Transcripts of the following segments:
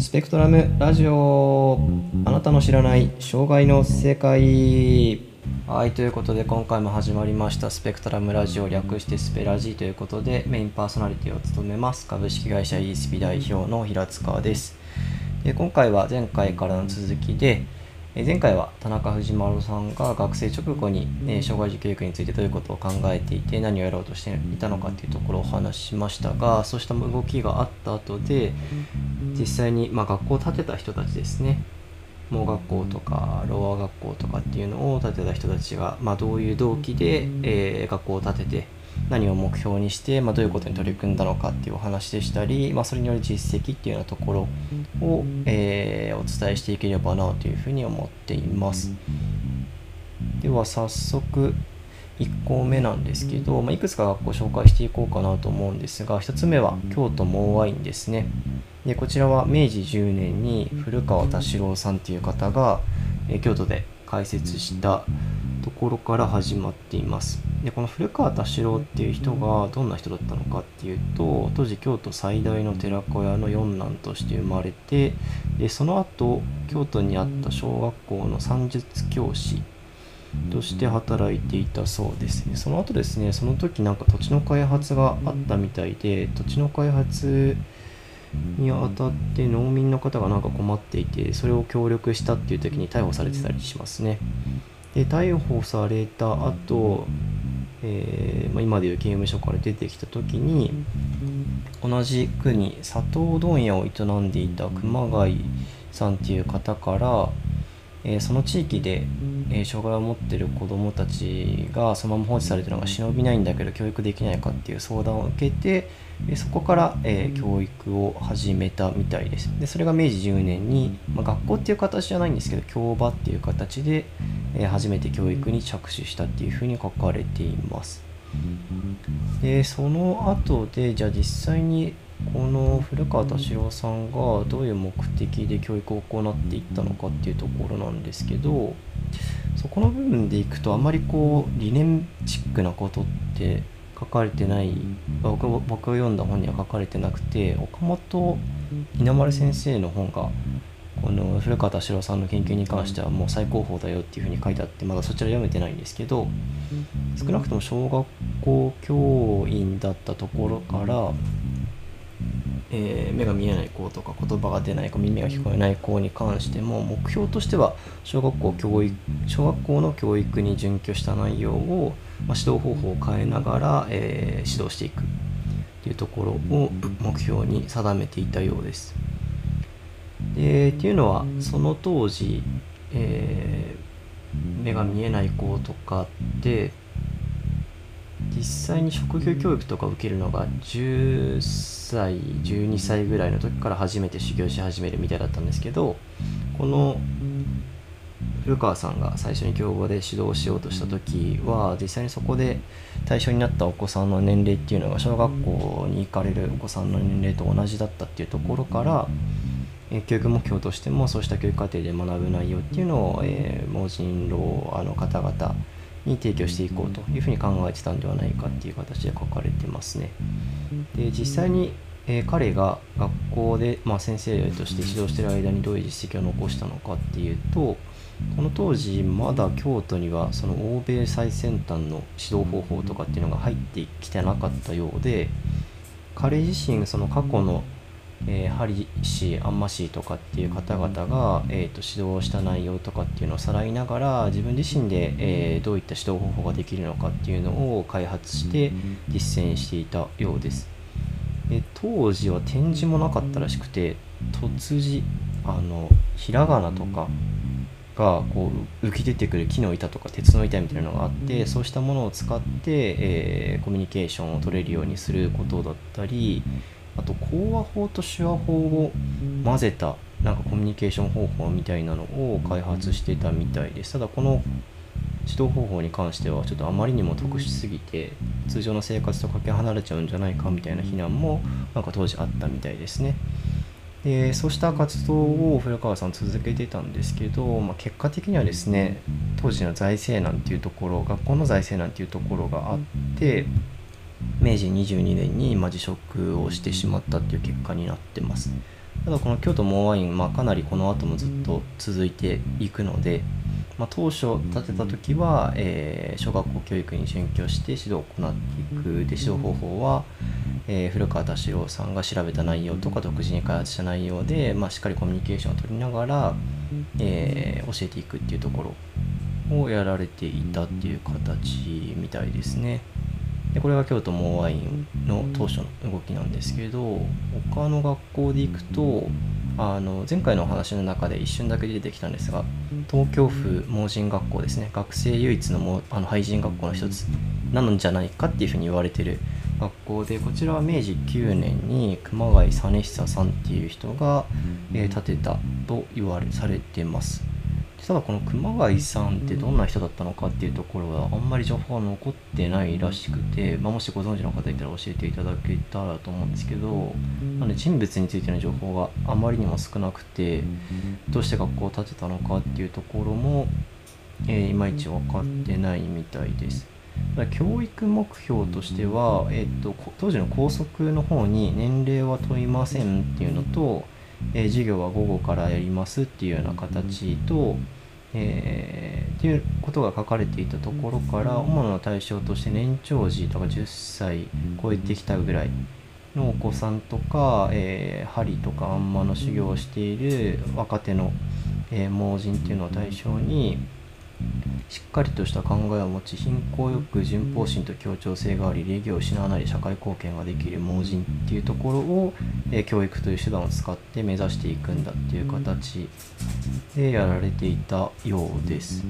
スペクトラムラジオ。あなたの知らない障害の世界。はいということで今回も始まりました。スペクトラムラジオ略してスペラジーということでメインパーソナリティを務めます。株式会社 e スピ代表の平塚です。で今回は前回からの続きで前回は田中藤丸さんが学生直後に、え障害児教育についてどういうことを考えていて何をやろうとしていたのかっていうところをお話ししましたがそうした動きがあった後で実際に、まあ、学校を建てた人たちですね。盲学校とかローア学校とかっていうのを建てた人たちが、まあ、どういう動機で、えー、学校を建てて何を目標にして、まあ、どういうことに取り組んだのかっていうお話でしたり、まあ、それによる実績っていうようなところを、えー、お伝えしていければなというふうに思っています。では早速1個目なんですけど、まあ、いくつか学校紹介していこうかなと思うんですが1つ目は京都盲ワインですねでこちらは明治10年に古川田代郎さんという方が、え京都で開設したところから始まっています。でこの古川田代っていう人がどんな人だったのかっていうと当時京都最大の寺子屋の四男として生まれてでその後京都にあった小学校の算術教師として働いていたそうです。ねその後ですねその時なんか土地の開発があったみたいで土地の開発にあたって農民の方がなんか困っていてそれを協力したっていう時に逮捕されてたりしますね。で逮捕された後、えーまあ、今でいう刑務所から出てきた時に同じ区に砂糖問屋を営んでいた熊谷さんっていう方から、えー、その地域で、えー、障害を持ってる子どもたちがそのまま放置されてるのが忍びないんだけど教育できないかっていう相談を受けてでそこから、えー、教育を始めたみたいです。でそれが明治10年に、まあ、学校っていう形じゃないんですけど教場っていう形で、えー、初めて教育に着手したっていうふうに書かれています。でその後でじゃあ実際にこの古川田代さんがどういう目的で教育を行っていったのかっていうところなんですけどそこの部分でいくとあまりこう理念チックなことって書かれてない僕僕が読んだ本には書かれてなくて岡本稲丸先生の本がこの古川田代さんの研究に関してはもう最高峰だよっていうふうに書いてあってまだそちら読めてないんですけど少なくとも小学校教員だったところからえー、目が見えない子とか言葉が出ない子耳が聞こえない子に関しても目標としては小学校教育小学校の教育に準拠した内容を、まあ、指導方法を変えながら、えー、指導していくっていうところを目標に定めていたようです。でっていうのはその当時、えー、目が見えない子とかって実際に職業教育とか受けるのが10歳12歳ぐらいの時から初めて修行し始めるみたいだったんですけどこの古川さんが最初に教語で指導しようとした時は実際にそこで対象になったお子さんの年齢っていうのが小学校に行かれるお子さんの年齢と同じだったっていうところから教育目標としてもそうした教育課程で学ぶ内容っていうのを、え、盲人老の方々に提供していこうというふうに考えてたんではないかっていう形で書かれてますね。で実際に、えー、彼が学校で、まあ、先生として指導してる間にどういう実績を残したのかっていうとこの当時まだ京都にはその欧米最先端の指導方法とかっていうのが入ってきてなかったようで彼自身その過去のえー、ハリ氏、アンマ氏とかっていう方々が、えーと、指導した内容とかっていうのをさらいながら自分自身で、えー、どういった指導方法ができるのかっていうのを開発して実践していたようです。で当時は展示もなかったらしくて突字あのひらがなとかがこう浮き出てくる木の板とか鉄の板みたいなのがあってそうしたものを使って、えー、コミュニケーションを取れるようにすることだったりあと講話法と手話法を混ぜたなんかコミュニケーション方法みたいなのを開発してたみたいです。ただこの指導方法に関してはちょっとあまりにも特殊すぎて通常の生活とかけ離れちゃうんじゃないかみたいな非難もなんか当時あったみたいですねでそうした活動を古川さん続けてたんですけど、まあ、結果的にはですね当時の財政難っていうところ学校の財政難っていうところがあって明治22年に、辞職をしてしまったっていう結果になってます。ただこの京都モアワイン、まあ、かなりこの後もずっと続いていくので、まあ、当初建てた時は、えー、小学校教育に準拠して指導を行っていくで指導方法は、えー、古川田代さんが調べた内容とか独自に開発した内容で、まあ、しっかりコミュニケーションを取りながら、えー、教えていくっていうところをやられていたっていう形みたいですね。でこれが京都モアワインの当初の動きなんですけど他の学校で行くとあの前回のお話の中で一瞬だけ出てきたんですが東京府盲人学校ですね学生唯一のもあの廃人学校の一つなのじゃないかっていうふうに言われてる学校でこちらは明治9年に熊谷実久さんっていう人が、えー、建てたと言われされてます。ただこの熊谷さんってどんな人だったのかっていうところはあんまり情報が残ってないらしくて、まあ、もしご存知の方いたら教えていただけたらと思うんですけどなので人物についての情報があまりにも少なくてどうして学校を建てたのかっていうところも、えー、いまいち分かってないみたいです。教育目標としては、えーと、と当時の校則の方に年齢は問いませんっていうのと、えー、授業は午後からやりますっていうような形と、えー、っていうことが書かれていたところから主な対象として年長児とか10歳超えてきたぐらいのお子さんとか、えー、針とかあんまの修行をしている若手の、えー、盲人っていうのを対象にしっかりとした考えを持ち貧困よく順法心と協調性があり礼儀を失わない社会貢献ができる盲人っていうところを、え、教育という手段を使って目指していくんだっていう形でやられていたようです。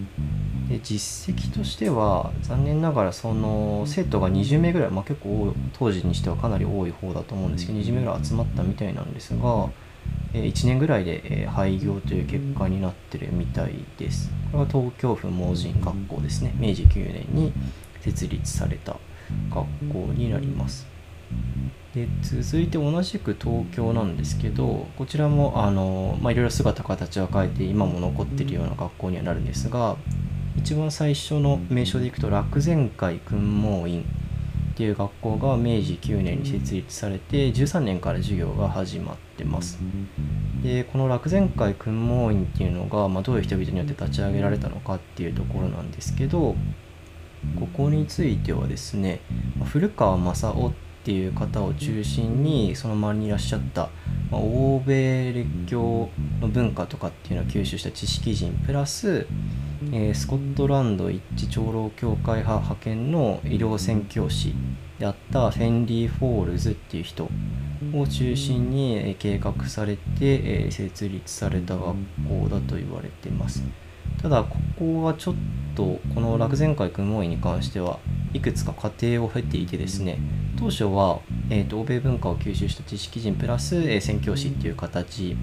で実績としては残念ながらその生徒が20名ぐらい、まあ、結構当時にしてはかなり多い方だと思うんですけど20名ぐらい集まったみたいなんですが1年ぐらいで廃業という結果になってるみたいです。これは東京府盲人学校ですね。明治9年に設立された学校になります。で続いて同じく東京なんですけどこちらもあの、まあ、いろいろ姿形は変えて今も残ってるような学校にはなるんですが一番最初の名称でいくと楽前会訓盲院っていう学校が明治9年に設立されて13年から授業が始まってます。でこの楽善会訓盲院っていうのが、まあ、どういう人々によって立ち上げられたのかっていうところなんですけどここについてはですね古川正雄っっていう方を中心にその周りにいらっしゃった、まあ、欧米列強の文化とかっていうのを吸収した知識人プラスえー、スコットランド一致長老教会派派遣の医療宣教師であったヘンリー・フォールズっていう人を中心に計画されて、設立された学校だと言われてます。ただここはちょっとこの楽前会訓問院に関してはいくつか過程を経ていてですね当初は、えーと、欧米文化を吸収した知識人プラス、えー、宣教師っていう形、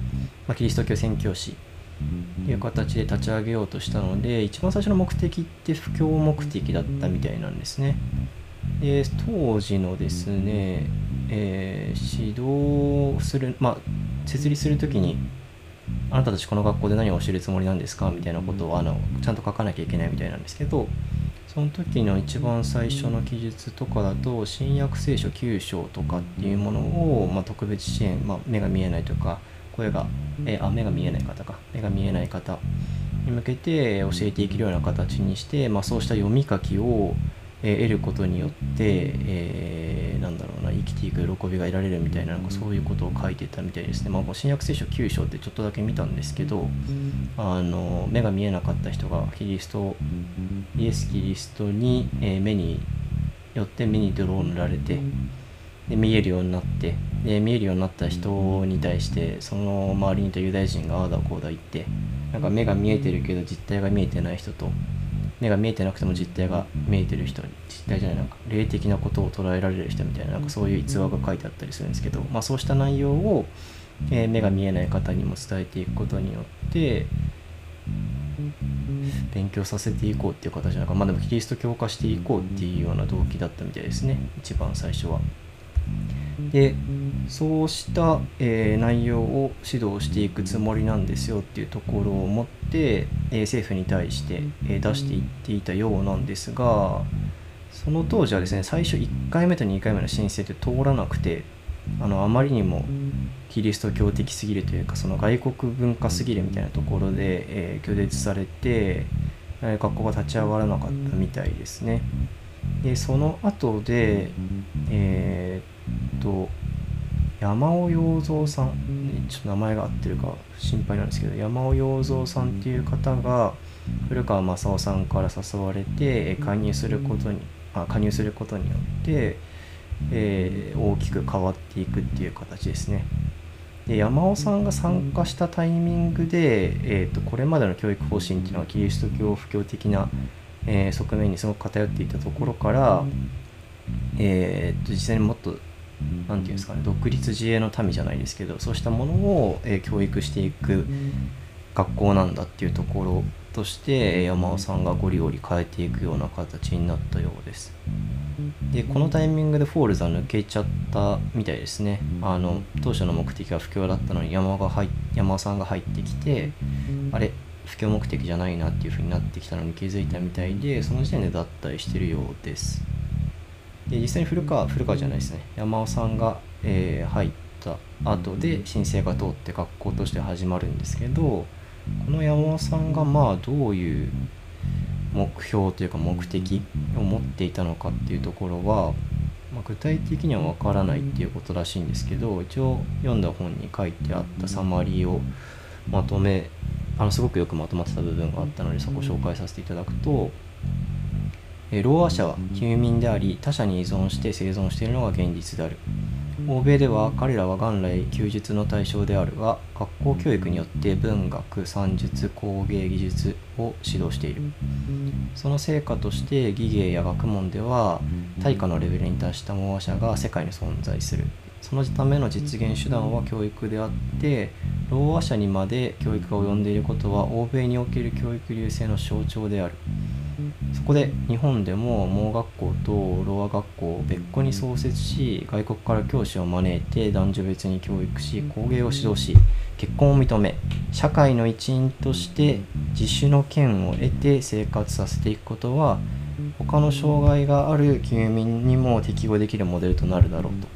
まあ、キリスト教宣教師いう形で立ち上げようとしたので一番最初の目的って布教目的だったみたいなんですね。で当時のですね、えー、指導する、まあ、設立する時にあなたたちこの学校で何を教えるつもりなんですか？みたいなことをあのちゃんと書かなきゃいけないみたいなんですけどその時の一番最初の記述とかだと新約聖書9章とかっていうものを、まあ、特別支援、まあ、目が見えないとか声が、えー、あ目が見えない方か。目が見えない方に向けて教えていけるような形にして、まあ、そうした読み書きを、えー、得ることによって、えー、なんだろうな生きていく喜びが得られるみたいななんかそういうことを書いてたみたいですね、まあ、新約聖書9章ってちょっとだけ見たんですけどあの目が見えなかった人がキリストイエス・キリストに、えー、目によって目に泥を塗られてで見えるようになってで見えるようになった人に対してその周りにいたユダヤ人がああだこうだ言ってなんか目が見えてるけど実態が見えてない人と目が見えてなくても実態が見えてる人実態じゃないなんか霊的なことを捉えられる人みたいななんかそういう逸話が書いてあったりするんですけど、まあ、そうした内容を、えー、目が見えない方にも伝えていくことによって勉強させていこうっていう形なのかまあでもキリスト教化していこうっていうような動機だったみたいですね一番最初は。でそうした、えー、内容を指導していくつもりなんですよっていうところを持って、えー、政府に対して、えー、出していっていたようなんですがその当時はですね最初1回目と2回目の申請って通らなくてあのあまりにもキリスト教的すぎるというかその外国文化すぎるみたいなところで、え、拒絶されてえ学校が立ち上がらなかったみたいですね。でその後でえー、と山尾洋三さんちょっと名前が合ってるか心配なんですけど山尾洋三さんっていう方が古川正夫さんから誘われて加入することにあ加入することによって、えー、大きく変わっていくっていう形ですね。で山尾さんが参加したタイミングで、えーと、これまでの教育方針っていうのはキリスト教布教的な、えー、側面にすごく偏っていたところから、えーと実際にもっと何て言うんですかね独立自衛の民じゃないですけどそうしたものを、え教育していく学校なんだっていうところとして山尾さんがゴリゴリ変えていくような形になったようです。でこのタイミングでフォールズは抜けちゃったみたいですね。あの当初の目的は布教だったのに山が入山尾さんが入ってきてあれ布教目的じゃないなっていう風になってきたのに気づいたみたいでその時点で脱退してるようです。で実際に古川古川じゃないですね。山尾さんが、えー、入った後で申請が通って学校として始まるんですけどこの山尾さんがまあどういう目標というか目的を持っていたのかっていうところは、まあ、具体的にはわからないっていうことらしいんですけど一応読んだ本に書いてあったサマリーをまとめあのすごくよくまとまってた部分があったのでそこを紹介させていただくとローア社は休眠であり他者に依存して生存しているのが現実である。欧米では彼らは元来休日の対象であるが学校教育によって文学算術工芸技術を指導している。その成果として技芸や学問では対価のレベルに達したモア社が世界に存在する。そのための実現手段は教育であってローア社にまで教育が及んでいることは欧米における教育流星の象徴である。そこで日本でも盲学校とロア学校を別個に創設し外国から教師を招いて男女別に教育し工芸を指導し結婚を認め社会の一員として自主の権を得て生活させていくことは他の障害がある休民にも適合できるモデルとなるだろうと。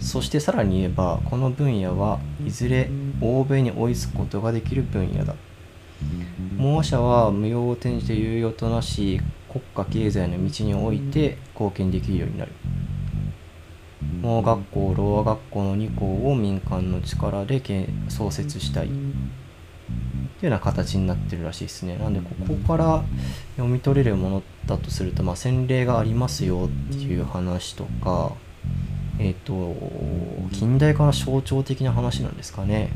そしてさらに言えばこの分野はいずれ欧米に追いつくことができる分野だ盲者は無用を転じて有用となし国家経済の道において貢献できるようになる。盲学校ろう学校の2校を民間の力で創設したい。っていうような形になってるらしいですね。なんでここから読み取れるものだとすると、まあ、洗礼がありますよっていう話とかえっ、ー、と近代化の象徴的な話なんですかね。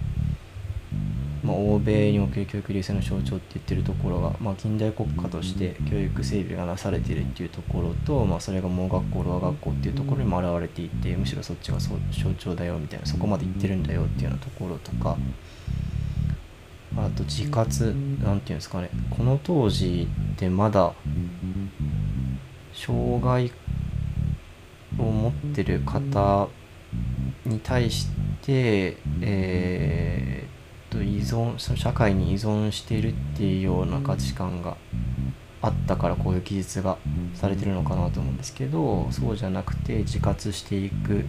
まあ、欧米における教育流星の象徴って言ってるところが、まあ、近代国家として教育整備がなされているっていうところと、まあ、それが盲学校ロア学校っていうところにも表れていてむしろそっちが象徴だよみたいなそこまで言ってるんだよっていうようなところとかあと自活なんていうんですかねこの当時ってまだ障害を持ってる方に対して、えーと依存その社会に依存しているっていうような価値観があったからこういう記述がされてるのかなと思うんですけどそうじゃなくて自活していく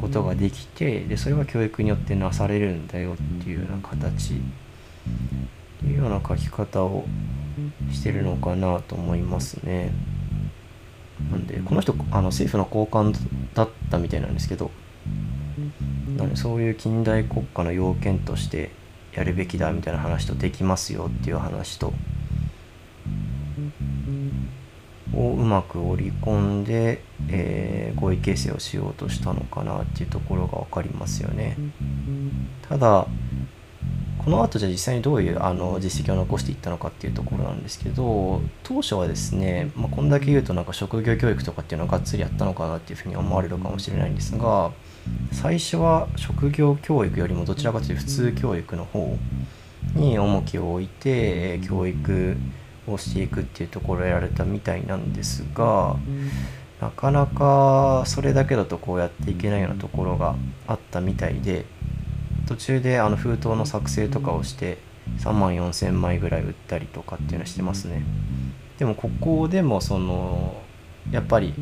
ことができてでそれは教育によってなされるんだよっていうような形っていうような書き方をしてるのかなと思いますね。なんでこの人あの政府の高官だったみたいなんですけどそういう近代国家の要件としてやるべきだみたいな話とできますよっていう話とをうまく織り込んで、えー、合意形成をしようとしたのかなっていうところが分かりますよね。ただこの後じゃ実際にどういうあの実績を残していったのかっていうところなんですけど当初はですね、まあ、こんだけ言うとなんか職業教育とかっていうのはがっつりやったのかなっていうふうに思われるかもしれないんですが最初は職業教育よりもどちらかというと普通教育の方に重きを置いて教育をしていくっていうところをやられたみたいなんですがなかなかそれだけだとこうやっていけないようなところがあったみたいで途中であの封筒の作成とかをして3万4000枚ぐらい売ったりとかっていうのしてますね。でもここでもそのやっぱり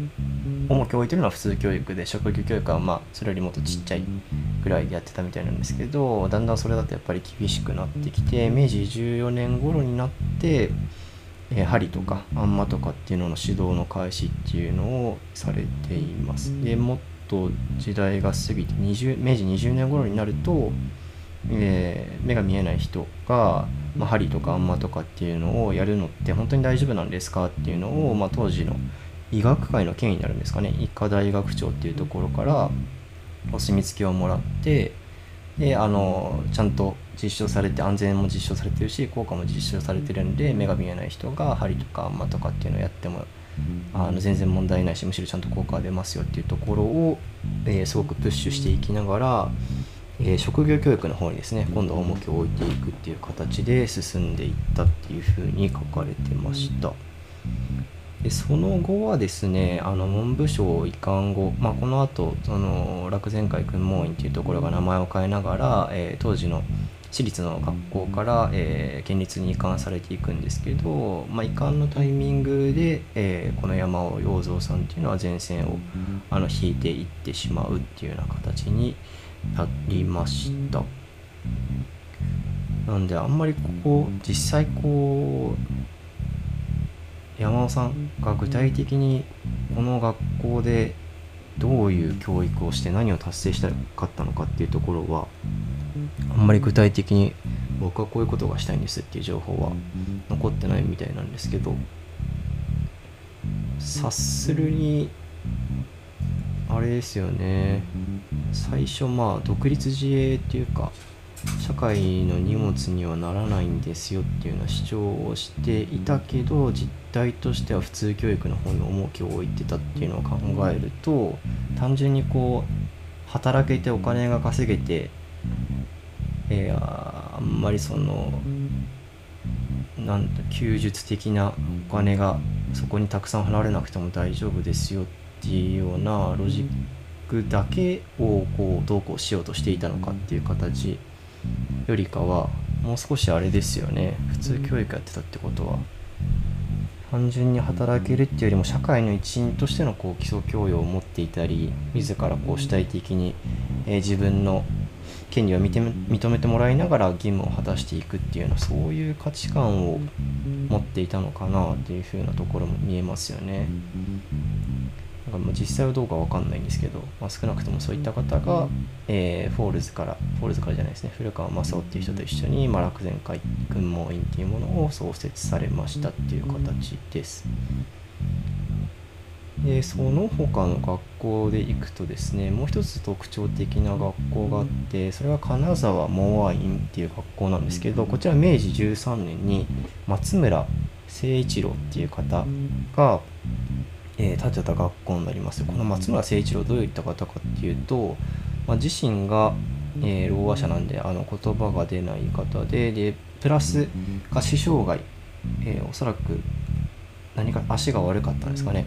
重きを置いてるのは普通教育で職業教育はまあそれよりもっとちっちゃいぐらいでやってたみたいなんですけどだんだんそれだとやっぱり厳しくなってきて明治14年頃になってえー、針とかあんまとかっていうのの指導の開始っていうのをされています。でもっと時代が過ぎて20明治20年頃になると、えー、目が見えない人が、まあ、針とかあんまとかっていうのをやるのって本当に大丈夫なんですかっていうのを、まあ、当時の医学界の権威になるんですかね医科大学長っていうところからお墨付きをもらってであのちゃんと実証されて安全も実証されてるし効果も実証されてるんで目が見えない人が針とかあんまとかっていうのをやってもあの全然問題ないしむしろちゃんと効果が出ますよっていうところを、えー、すごくプッシュしていきながら、えー、職業教育の方にですね今度は重きを置いていくっていう形で進んでいったっていうふうに書かれてました。でその後はですねあの文部省移管後、まあ、この後その楽前会訓問院っていうところが名前を変えながら、えー、当時の私立の学校から、えー、県立に移管されていくんですけど、まあ、移管のタイミングで、えー、この山尾洋蔵さんっていうのは前線をあの引いていってしまうっていうような形になりました。なんであんまりここ実際こう山尾さんが具体的にこの学校でどういう教育をして何を達成したかったのかっていうところはあんまり具体的に僕はこういうことがしたいんですっていう情報は残ってないみたいなんですけど察するにあれですよね。最初まあ独立自衛っていうか社会の荷物にはならないんですよっていうような主張をしていたけど実態としては普通教育の方に重きを置いてたっていうのを考えると単純にこう働けてお金が稼げて、えー、あんまりそのなん休日的なお金がそこにたくさん払われなくても大丈夫ですよっていうようなロジックだけをこうどうこうしようとしていたのかっていう形よりかはもう少しあれですよね。普通教育やってたってことは。単純に働けるっていうよりも社会の一員としてのこう基礎教養を持っていたり自らこう主体的に、え、自分の権利を認めてもらいながら義務を果たしていくっていうようなそういう価値観を持っていたのかなっていうふうなところも見えますよね。あ実際はどうかわかんないんですけど、まあ、少なくともそういった方が、えー、フォールズからフォールズからじゃないですね。古川正雄っていう人と一緒に、まあ、楽善会軍門院っていうものを創設されましたっていう形です。でその他の学校で行くとですねもう一つ特徴的な学校があってそれが金沢モア院っていう学校なんですけどこちら明治13年に松村誠一郎っていう方がえー、建てた学校になります。この松村誠一郎どういった方かっていうと、まあ、自身が、えー、ろう話者なんであの言葉が出ない方ででプラス下肢障害、えー、おそらく何か足が悪かったんですかね。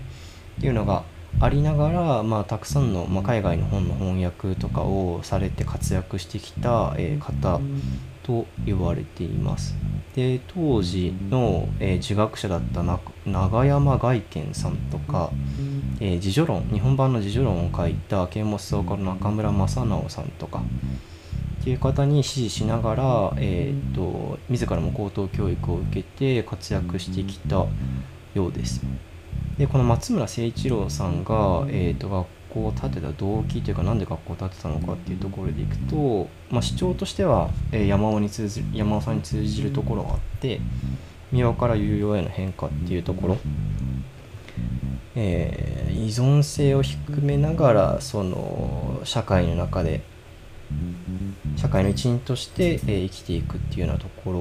っていうのがありながら、まあ、たくさんの、まあ、海外の本の翻訳とかをされて活躍してきた、えー、方と言われています。で当時の、えー、儒学者だった永山外見さんとか、えー、自助論日本版の自助論を書いた啓蒙思想家の中村正直さんとかっていう方に支持しながら、えーと、自らも高等教育を受けて活躍してきたようです。でこの松村誠一郎さんが、えーと、学校を建てた動機というか何で学校を建てたのかっていうところでいくと、まあ、主張としては、え、山尾に通じる山尾さんに通じるところがあって三輪から有用への変化っていうところ、えー、依存性を低めながらその社会の中で社会の一員として、えー、生きていくっていうようなところ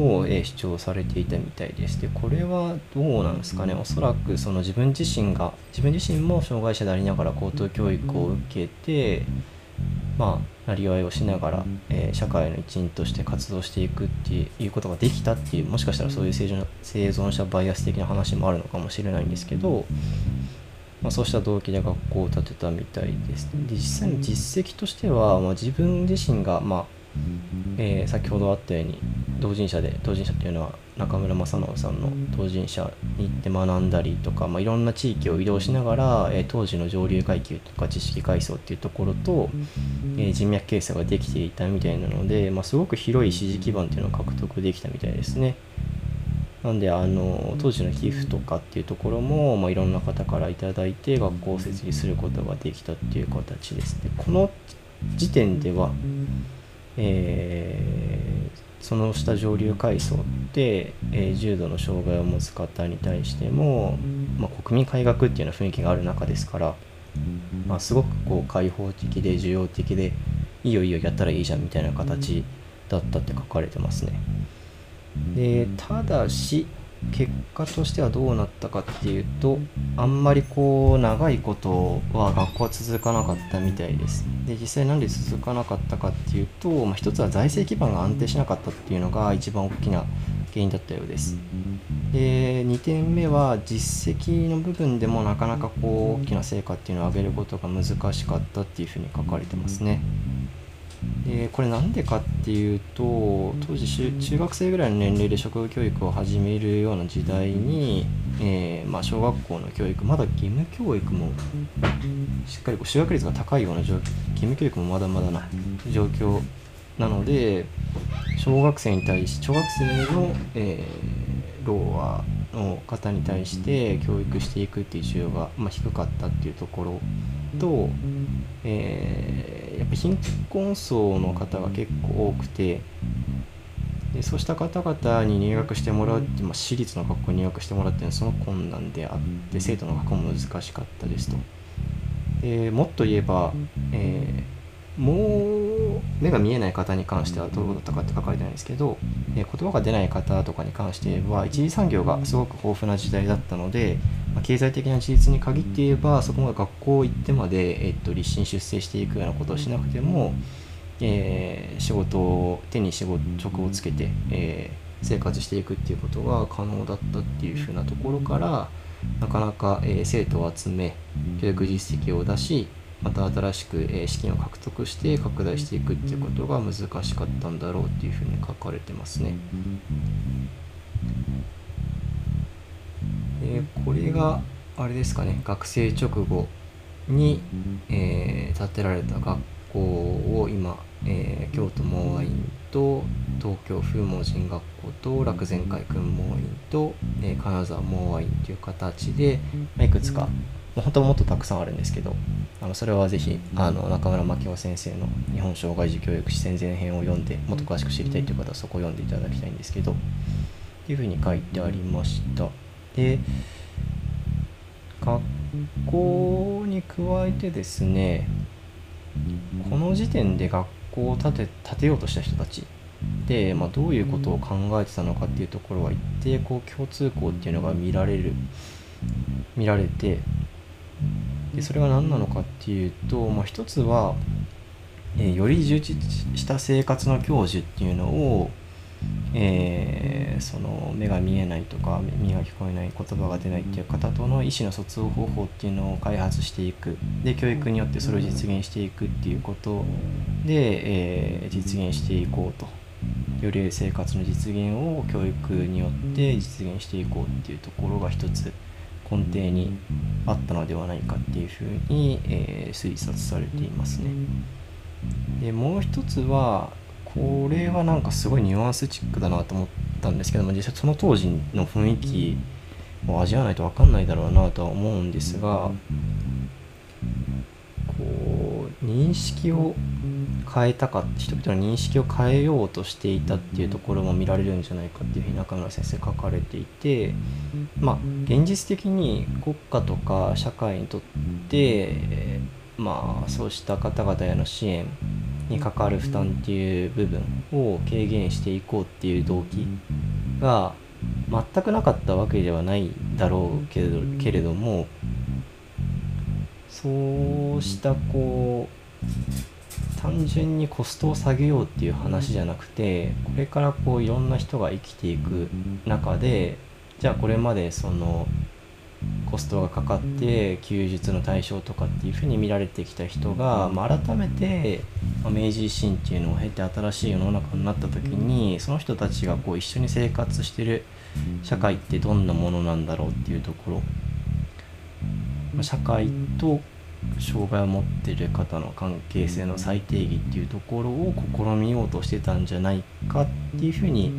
を、えー、主張されていたみたいです。でこれはどうなんですかね。おそらくその自分自身が自分自身も障害者でありながら高等教育を受けてまあなりわいをしながら、えー、社会の一員として活動していくっていうことができたっていうもしかしたらそういう生存者バイアス的な話もあるのかもしれないんですけどまあ、そうした動機で学校を建てたみたいです。で実際の実績としては、まあ、自分自身が、まあ、えー、先ほどあったように同人誌で同人誌っていうのは中村正直さんの同人誌に行って学んだりとか、まあ、いろんな地域を移動しながら、えー、当時の上流階級とか知識階層っていうところと、えー、人脈形成ができていたみたいなので、まあ、すごく広い支持基盤っていうのを獲得できたみたいですね。なんであの当時の寄付とかっていうところも、まあ、いろんな方から頂いて学校を設立することができたっていう形ですね。この時点では、えー、その下上流階層で、えー、重度の障害を持つ方に対しても、まあ、国民改革っていうような雰囲気がある中ですから、まあ、すごくこう開放的で需要的でいいよいいよやったらいいじゃんみたいな形だったって書かれてますね。でただし結果としてはどうなったかっていうとあんまりこう長いことは学校は続かなかったみたいです。で実際なんで続かなかったかっていうと、まあ、一つは財政基盤が安定しなかったっていうのが一番大きな原因だったようです。で2点目は実績の部分でもなかなかこう大きな成果っていうのを上げることが難しかったっていうふうに書かれてますね。でこれなんでかっていうと当時中学生ぐらいの年齢で職業教育を始めるような時代に、えー、まあ、小学校の教育まだ義務教育もしっかりこう修学率が高いような状況義務教育もまだまだな状況なので小学生に対し小学生の、えー、ローアの方に対して教育していくっていう需要が、まあ、低かったっていうところと、えー、貧困層の方が結構多くてでそうした方々に入学してもらうって、まあ、私立の学校に入学してもらうっていうのはその困難であって生徒の学校も難しかったですと。でもっと言えば、えーもう目が見えない方に関してはどうだったかって書かれてないんですけど、え言葉が出ない方とかに関して言えば一次産業がすごく豊富な時代だったので、まあ、経済的な事実に限って言えばそこまで学校行ってまで、えっと、立身出世していくようなことをしなくても、えー、仕事を手に仕事職をつけて、えー、生活していくっていうことが可能だったっていうふうなところからなかなか、えー、生徒を集め教育実績を出しまた新しく、え資金を獲得して拡大していくっていうことが難しかったんだろうっていうふうに書かれてますね。えこれがあれですかね学生直後に、えー、建てられた学校を今、えー、京都盲愛院と東京風盲人学校と楽前会訓盲院と、えー、金沢盲愛院という形で、まあ、いくつか本当はもっとたくさんあるんですけどあのそれはぜひあの中村真紀夫先生の「日本障害児教育史戦前編」を読んでもっと詳しく知りたいという方はそこを読んでいただきたいんですけどっていうふうに書いてありました。で学校に加えてですねこの時点で学校を建て建てようとした人たち。で、まあ、どういうことを考えてたのかっていうところは一定こう共通項っていうのが見られる見られてでそれが何なのかっていうと、まあ、一つは、えー、より充実した生活の享受っていうのを、えー、その目が見えないとか耳が聞こえない言葉が出ないっていう方との意思の疎通方法っていうのを開発していく。で教育によってそれを実現していくっていうこと。で、えー、実現していこうと。より生活の実現を教育によって実現していこうっていうところが一つ根底にあったのではないかっていうふうに、えー、推察されていますね。でもう一つはこれはなんかすごいニュアンスチックだなと思ったんですけども実際その当時の雰囲気を味わわないと分かんないだろうなとは思うんですがこう認識を変えたか人々の認識を変えようとしていたっていうところも見られるんじゃないかっていうふうに中村先生書かれていてまあ現実的に国家とか社会にとってまあそうした方々への支援にかかる負担っていう部分を軽減していこうっていう動機が全くなかったわけではないだろうけれどけれどもそうしたこう単純にコストを下げようっていう話じゃなくてこれからこういろんな人が生きていく中でじゃあこれまでそのコストがかかって休日の対象とかっていうふうに見られてきた人が、まあ、改めて、まあ、明治維新っていうのを経て新しい世の中になった時にその人たちがこう一緒に生活してる社会ってどんなものなんだろうっていうところ、まあ、社会と障害を持ってる方の関係性の再定義っていうところを試みようとしてたんじゃないかっていうふうに、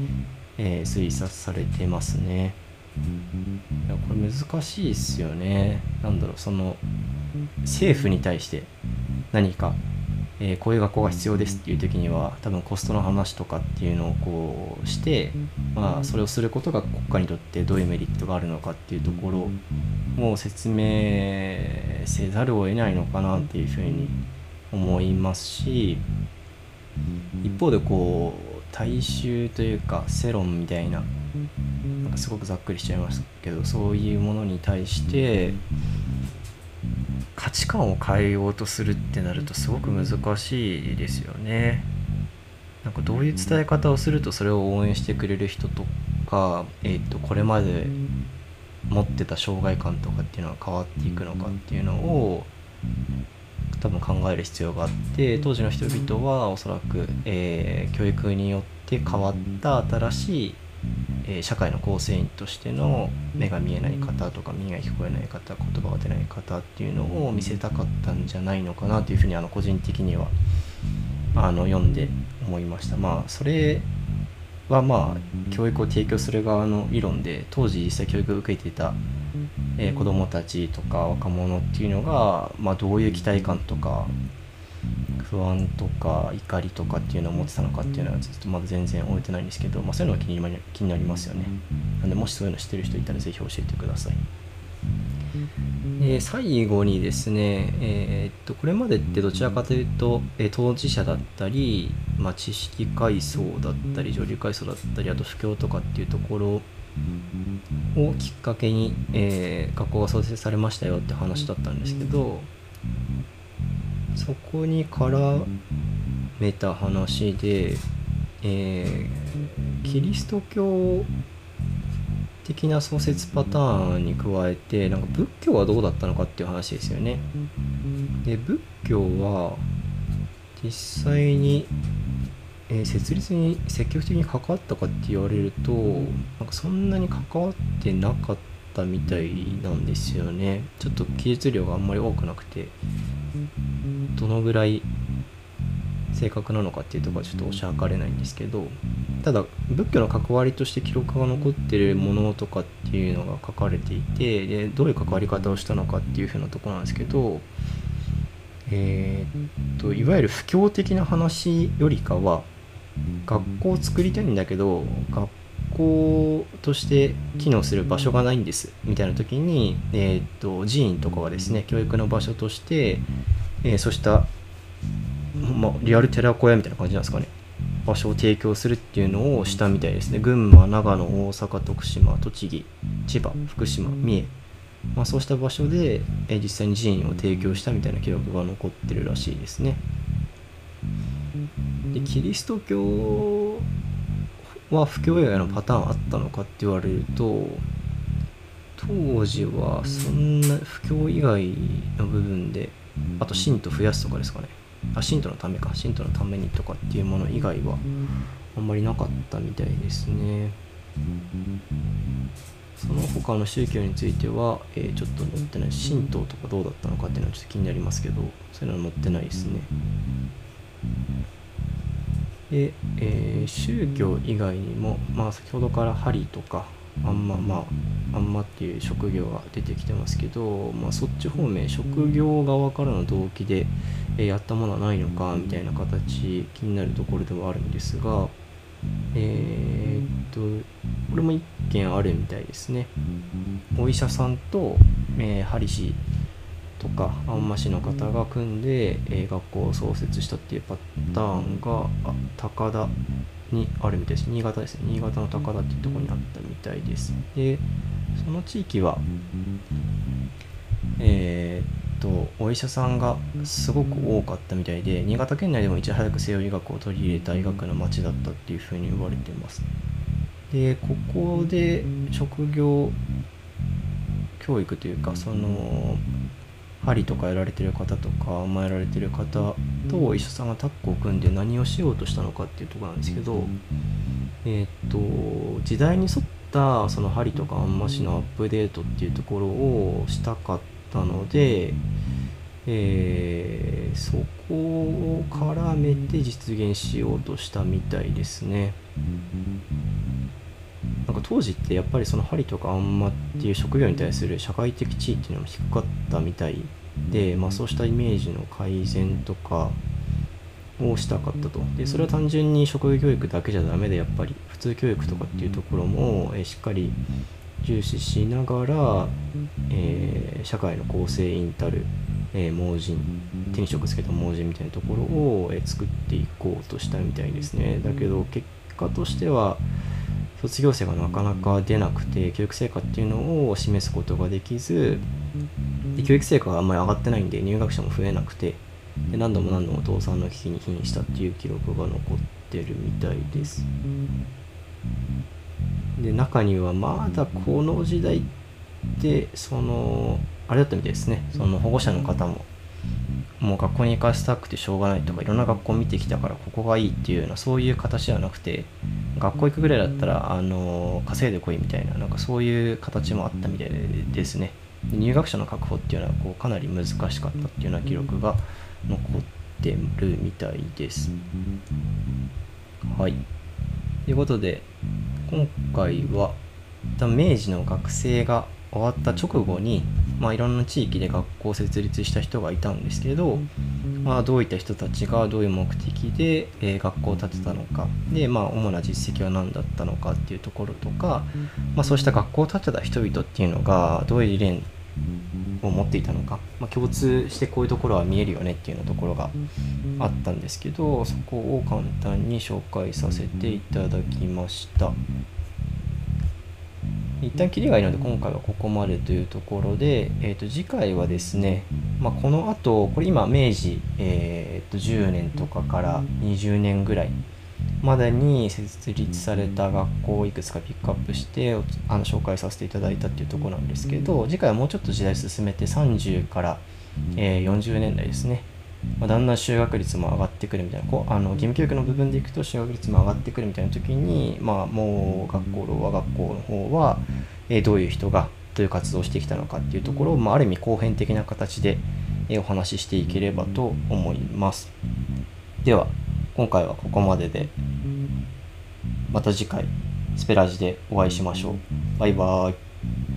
えー、推察されてますね。いやこれ難しいっすよね。なんだろうその政府に対して何か、えー、こういう学校が必要ですっていう時には多分コストの話とかっていうのをこうして、まあ、それをすることが国家にとってどういうメリットがあるのかっていうところを説明せざるを得ないのかなっていうふうに思いますし一方でこう大衆というか世論みたいなすごくざっくりしちゃいますけどそういうものに対して価値観を変えようとするってなるとすごく難しいですよね。なんかどういう伝え方をするとそれを応援してくれる人とか、えー、とこれまで持ってた障害感とかっていうのは変わっていくのかっていうのを多分考える必要があって当時の人々はおそらく、えー、教育によって変わった新しいえー、社会の構成員としての目が見えない方とか耳が聞こえない方言葉が出ない方っていうのを見せたかったんじゃないのかなというふうにあの個人的にはあの読んで思いました。まあそれはまあ教育を提供する側の理論で当時実際教育を受けていた、えー、子どもたちとか若者っていうのが、まあ、どういう期待感とか不安とか怒りとかっていうのを持ってたのかっていうのはちょっとまだ全然終えてないんですけど、まあ、そういうのが気に気になりますよね。なんでもしそういうの知ってる人いたらぜひ教えてください。で最後にですね、えー、っとこれまでってどちらかというと、え当事者だったり、まあ、知識階層だったり上流階層だったりあと布教とかっていうところをきっかけに、えー、学校が創設されましたよって話だったんですけどそこに絡めた話で、えー、キリスト教的な創設パターンに加えてなんか仏教はどうだったのかっていう話ですよね。で仏教は実際に、えー、設立に積極的に関わったかって言われるとなんかそんなに関わってなかったみたいなんですよね。ちょっと記述量があんまり多くなくてどのぐらい正確なのかっていうところはちょっとおしゃかれないんですけどただ仏教の関わりとして記録が残ってるものとかっていうのが書かれていてでどういう関わり方をしたのかっていうふうなところなんですけどえー、っといわゆる布教的な話よりかは学校を作りたいんだけど学校として機能する場所がないんですみたいな時に、えー、っと寺院とかはですね教育の場所として、えー、そうした、まあ、リアル寺子屋みたいな感じなんですかね。場所を提供するっていうのをしたみたいですね。群馬長野大阪徳島栃木千葉福島三重、まあ、そうした場所で、えー、実際に寺院を提供したみたいな記録が残ってるらしいですね。でキリスト教は不況以外のパターンあったのかって言われると当時はそんな不況以外の部分であと信徒増やすとかですかね。あ信徒のためか。信徒のためにとかっていうもの以外はあんまりなかったみたいですね。その他の宗教については、えー、ちょっと載ってない。神道とかどうだったのかっていうのはちょっと気になりますけどそういうのは載ってないですね。で、えー、宗教以外にも、まあ、先ほどから針とかあんままああんまっていう職業が出てきてますけど、まあ、そっち方面職業側からの動機で、えー、やったものはないのかみたいな形気になるところではあるんですがえー、っとこれも一件あるみたいですね。お医者さんと、えー、針師とかあんま市の方が組んで、えー、学校を創設したっていうパターンが高田にあるみたいです。新潟ですね。新潟の高田っていうところにあったみたいです。でその地域はえー、っとお医者さんがすごく多かったみたいで新潟県内でもいち早く西洋医学を取り入れた医学の町だったっていうふうに言われてます。でここで職業教育というかその針とかやられてる方とかまあやられてる方とお医者さんがタッグを組んで何をしようとしたのかっていうところなんですけど、えっ、と時代に沿ったその針とかあんましのアップデートっていうところをしたかったので、えー、そこを絡めて実現しようとしたみたいですね。なんか当時ってやっぱりその針とかあんまっていう職業に対する社会的地位っていうのも低かったみたいで、まあ、そうしたイメージの改善とかをしたかったと。でそれは単純に職業教育だけじゃダメでやっぱり普通教育とかっていうところも、えしっかり重視しながら、えー、社会の構成員たる、えー、盲人手に職つけた盲人みたいなところを、えー、作っていこうとしたみたいですね。だけど結果としては卒業生がなかなか出なくて教育成果っていうのを示すことができずで教育成果があんまり上がってないんで入学者も増えなくてで何度も何度も倒産の危機に瀕したっていう記録が残ってるみたいです。で中にはまだこの時代ってそのあれだったみたいですね。その保護者の方ももう学校に行かせたくてしょうがないとかいろんな学校見てきたからここがいいっていうようなそういう形ではなくて学校行くぐらいだったらあの稼いでこいみたいななんかそういう形もあったみたいですね。入学者の確保っていうのはこうかなり難しかったっていうような記録が残ってるみたいです。はい。ということで今回は明治の学生が終わった直後にまあ、いろんな地域で学校を設立した人がいたんですけど、まあ、どういった人たちがどういう目的で、えー、学校を建てたのかで、まあ、主な実績は何だったのかっていうところとか、まあ、そうした学校を建てた人々っていうのがどういう理念を持っていたのか、まあ、共通してこういうところは見えるよねっていうようなところがあったんですけどそこを簡単に紹介させていただきました。一旦キリがいいので今回はここまでというところで、えー、と次回はですね、まあ、この後これ今明治、えー、と10年とかから20年ぐらいまでに設立された学校をいくつかピックアップしてあの紹介させていただいたっていうところなんですけど次回はもうちょっと時代進めて30から、え、40年代ですね。まあ、だんだん就学率も上がってくるみたいなこうあの義務教育の部分でいくと就学率も上がってくるみたいな時に、まあ、もう学校ろうは学校の方は、えー、どういう人がどういう活動をしてきたのかっていうところを、まあ、ある意味後編的な形で、えー、お話ししていければと思います。では今回はここまででまた次回スペラジでお会いしましょう。バイバーイ。